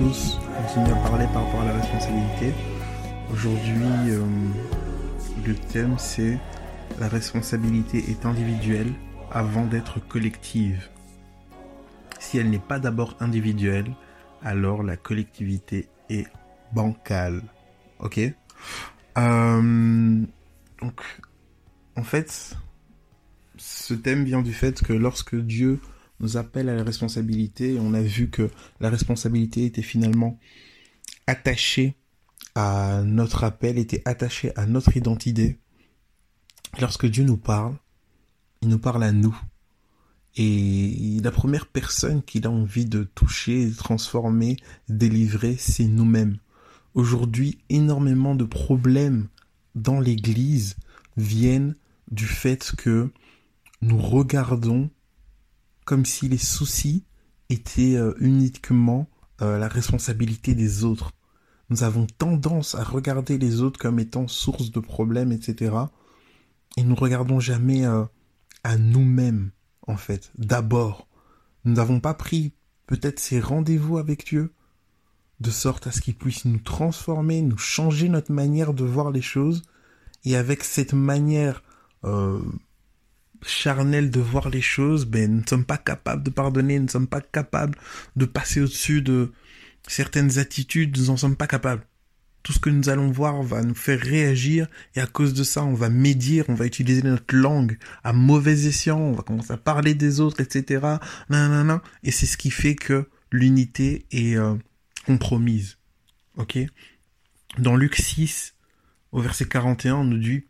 tous. On continue à parler par rapport à la responsabilité. Aujourd'hui, euh, le thème c'est la responsabilité est individuelle avant d'être collective. Si elle n'est pas d'abord individuelle, alors la collectivité est bancale. Ok? Euh, Donc, en fait, ce thème vient du fait que lorsque Dieu nous appelle à la responsabilité, on a vu que la responsabilité était finalement attachée à notre appel, était attachée à notre identité. Lorsque Dieu nous parle, il nous parle à nous. Et la première personne qu'il a envie de toucher, transformer, délivrer, c'est nous-mêmes. Aujourd'hui, énormément de problèmes dans l'Église viennent du fait que nous regardons comme si les soucis étaient euh, uniquement euh, la responsabilité des autres. Nous avons tendance à regarder les autres comme étant source de problèmes, etc. Et nous regardons jamais euh, à nous-mêmes, en fait, d'abord. Nous n'avons pas pris peut-être ces rendez-vous avec Dieu, de sorte à ce qu'il puisse nous transformer, nous changer notre manière de voir les choses, et avec cette manière charnel de voir les choses, ben, nous ne sommes pas capables de pardonner, nous ne sommes pas capables de passer au-dessus de certaines attitudes, nous n'en sommes pas capables. Tout ce que nous allons voir va nous faire réagir et à cause de ça, on va médire, on va utiliser notre langue à mauvais escient, on va commencer à parler des autres, etc. Et c'est ce qui fait que l'unité est euh, compromise. Ok? Dans Luc 6, au verset 41, on nous dit,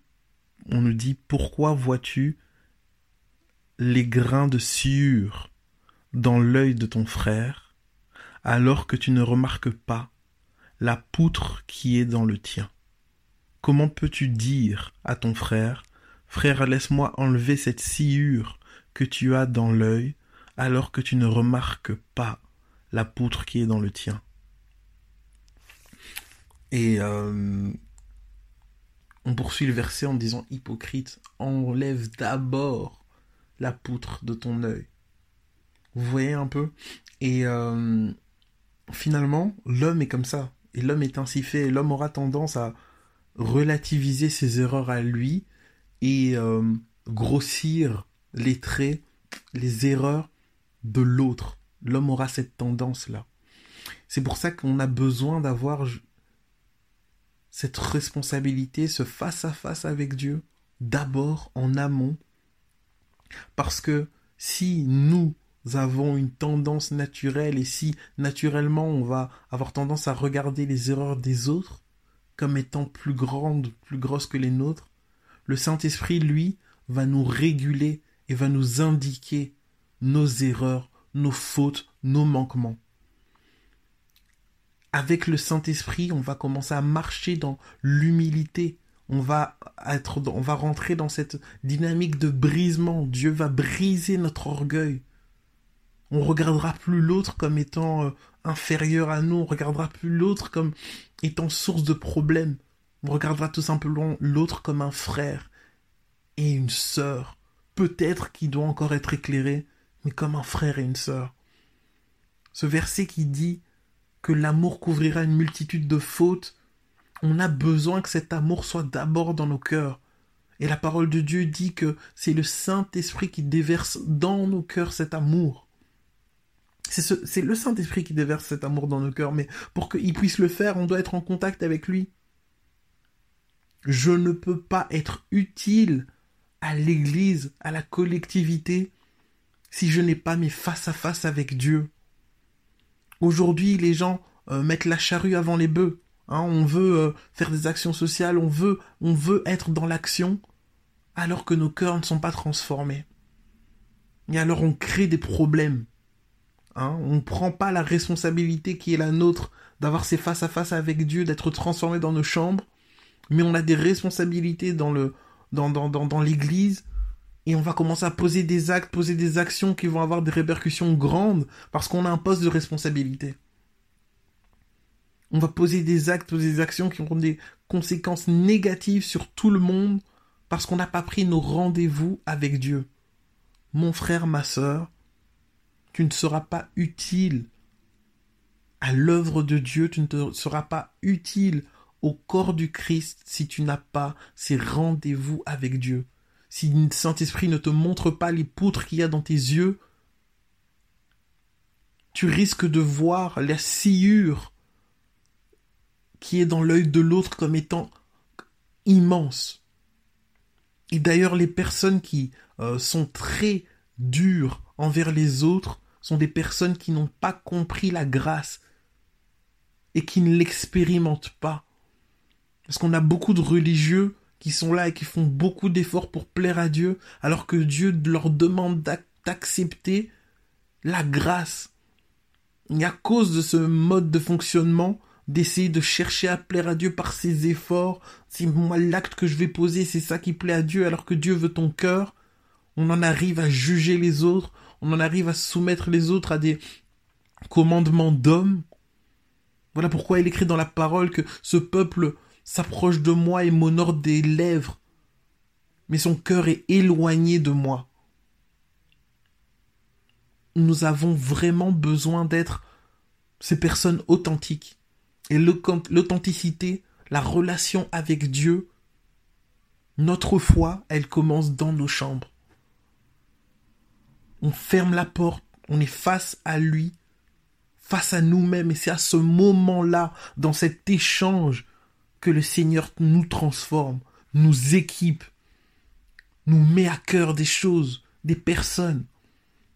on nous dit pourquoi vois-tu les grains de sciure dans l'œil de ton frère, alors que tu ne remarques pas la poutre qui est dans le tien. Comment peux-tu dire à ton frère, Frère, laisse-moi enlever cette sciure que tu as dans l'œil, alors que tu ne remarques pas la poutre qui est dans le tien Et euh, on poursuit le verset en disant Hypocrite, enlève d'abord la poutre de ton œil. Vous voyez un peu? Et euh, finalement, l'homme est comme ça. Et l'homme est ainsi fait. Et l'homme aura tendance à relativiser ses erreurs à lui et euh, grossir les traits, les erreurs de l'autre. L'homme aura cette tendance-là. C'est pour ça qu'on a besoin d'avoir cette responsabilité, ce face-à-face avec Dieu, d'abord en amont, parce que si nous avons une tendance naturelle et si naturellement on va avoir tendance à regarder les erreurs des autres comme étant plus grandes, plus grosses que les nôtres, le Saint-Esprit, lui, va nous réguler et va nous indiquer nos erreurs, nos fautes, nos manquements. Avec le Saint-Esprit, on va commencer à marcher dans l'humilité, on va rentrer dans cette dynamique de brisement. Dieu va briser notre orgueil. On regardera plus l'autre comme étant euh, inférieur à nous. On regardera plus l'autre comme étant source de problèmes. On regardera tout simplement l'autre comme un frère et une sœur. Peut-être qui doit encore être éclairé, mais comme un frère et une sœur. Ce verset qui dit que l'amour couvrira une multitude de fautes on a besoin que cet amour soit d'abord dans nos cœurs. Et la parole de Dieu dit que c'est le Saint-Esprit qui déverse dans nos cœurs cet amour. C'est le Saint-Esprit qui déverse cet amour dans nos cœurs, mais pour qu'il puisse le faire, on doit être en contact avec lui. Je ne peux pas être utile à l'Église, à la collectivité, si je n'ai pas mes face à face avec Dieu. Aujourd'hui, les gens euh, mettent la charrue avant les bœufs. Hein, on veut euh, faire des actions sociales, on veut, on veut être dans l'action, alors que nos cœurs ne sont pas transformés. Et alors on crée des problèmes. Hein, on ne prend pas la responsabilité qui est la nôtre d'avoir ces face à face avec Dieu, d'être transformé dans nos chambres, mais on a des responsabilités dans le dans, dans, l'église et on va commencer à poser des actes, poser des actions qui vont avoir des répercussions grandes parce qu'on a un poste de responsabilité. On va poser des actes, poser des actions qui auront des conséquences négatives sur tout le monde parce qu'on n'a pas pris nos rendez-vous avec Dieu. Mon frère, ma sœur, tu ne seras pas utile à l'œuvre de Dieu, tu ne seras pas utile au corps du Christ si tu n'as pas ces rendez-vous avec Dieu. Si le Saint-Esprit ne te montre pas les poutres qu'il y a dans tes yeux, tu risques de voir la sciure qui est dans l'œil de l'autre comme étant immense. Et d'ailleurs, les personnes qui euh, sont très dures envers les autres sont des personnes qui n'ont pas compris la grâce et qui ne l'expérimentent pas. Parce qu'on a beaucoup de religieux qui sont là et qui font beaucoup d'efforts pour plaire à Dieu, alors que Dieu leur demande d'accepter la grâce. Et à cause de ce mode de fonctionnement, d'essayer de chercher à plaire à Dieu par ses efforts, c'est moi l'acte que je vais poser, c'est ça qui plaît à Dieu, alors que Dieu veut ton cœur, on en arrive à juger les autres, on en arrive à soumettre les autres à des commandements d'hommes. Voilà pourquoi il écrit dans la parole que ce peuple s'approche de moi et m'honore des lèvres, mais son cœur est éloigné de moi. Nous avons vraiment besoin d'être ces personnes authentiques. Et l'authenticité, la relation avec Dieu, notre foi, elle commence dans nos chambres. On ferme la porte, on est face à lui, face à nous-mêmes, et c'est à ce moment-là, dans cet échange, que le Seigneur nous transforme, nous équipe, nous met à cœur des choses, des personnes,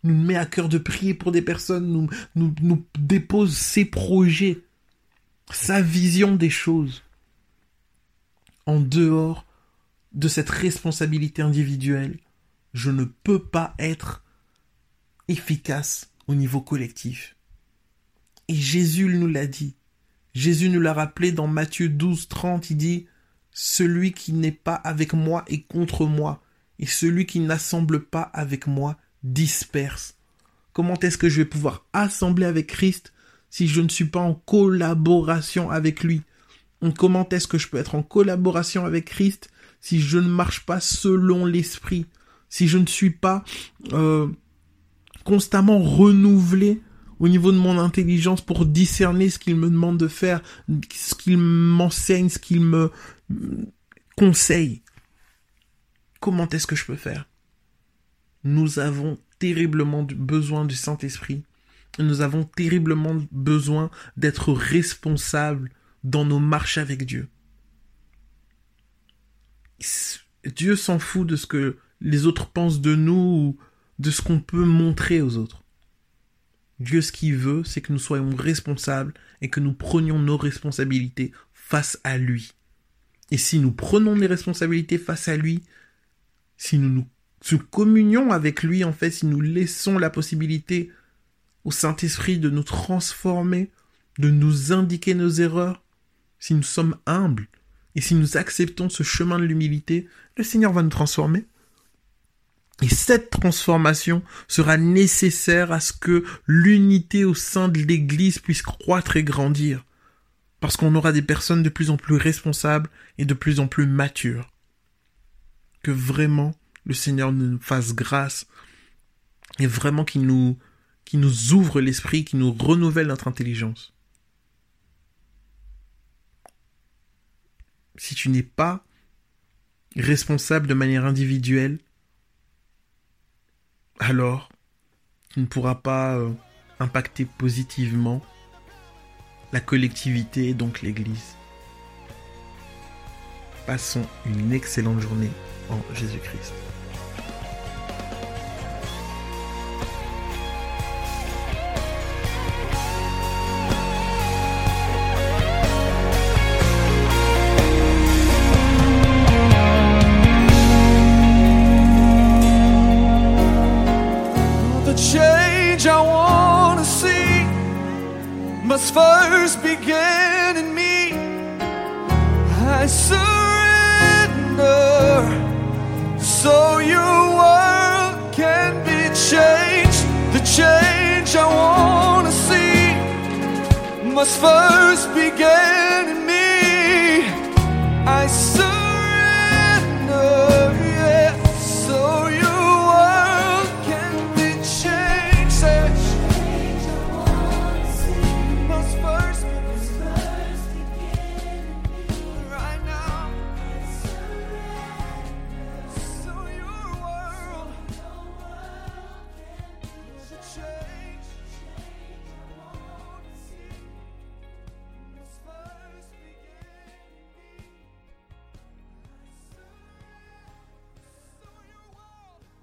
nous met à cœur de prier pour des personnes, nous, nous, nous dépose ses projets, sa vision des choses, en dehors de cette responsabilité individuelle, je ne peux pas être efficace au niveau collectif. Et Jésus nous l'a dit. Jésus nous l'a rappelé dans Matthieu 12, 30, il dit Celui qui n'est pas avec moi est contre moi, et celui qui n'assemble pas avec moi disperse. Comment est-ce que je vais pouvoir assembler avec Christ si je ne suis pas en collaboration avec lui Comment est-ce que je peux être en collaboration avec Christ si je ne marche pas selon l'esprit? Si je ne suis pas euh, constamment renouvelé au niveau de mon intelligence pour discerner ce qu'il me demande de faire, ce qu'il m'enseigne, ce qu'il me conseille. Comment est-ce que je peux faire? Nous avons terriblement besoin du Saint-Esprit. Nous avons terriblement besoin d'être responsables dans nos marches avec Dieu. Dieu s'en fout de ce que les autres pensent de nous ou de ce qu'on peut montrer aux autres. Dieu, ce qu'il veut, c'est que nous soyons responsables et que nous prenions nos responsabilités face à lui. Et si nous prenons les responsabilités face à lui, si nous nous communions avec lui, en fait, si nous laissons la possibilité au Saint-Esprit de nous transformer, de nous indiquer nos erreurs, si nous sommes humbles et si nous acceptons ce chemin de l'humilité, le Seigneur va nous transformer. Et cette transformation sera nécessaire à ce que l'unité au sein de l'Église puisse croître et grandir. Parce qu'on aura des personnes de plus en plus responsables et de plus en plus matures. Que vraiment le Seigneur nous fasse grâce et vraiment qu'il nous, qu'il nous ouvre l'esprit, qu'il nous renouvelle notre intelligence. Si tu n'es pas responsable de manière individuelle, alors tu ne pourras pas euh, impacter positivement la collectivité et donc l'Église. Passons une excellente journée en Jésus-Christ. First begin in me. I surrender so your world can be changed. The change I want to see must first begin in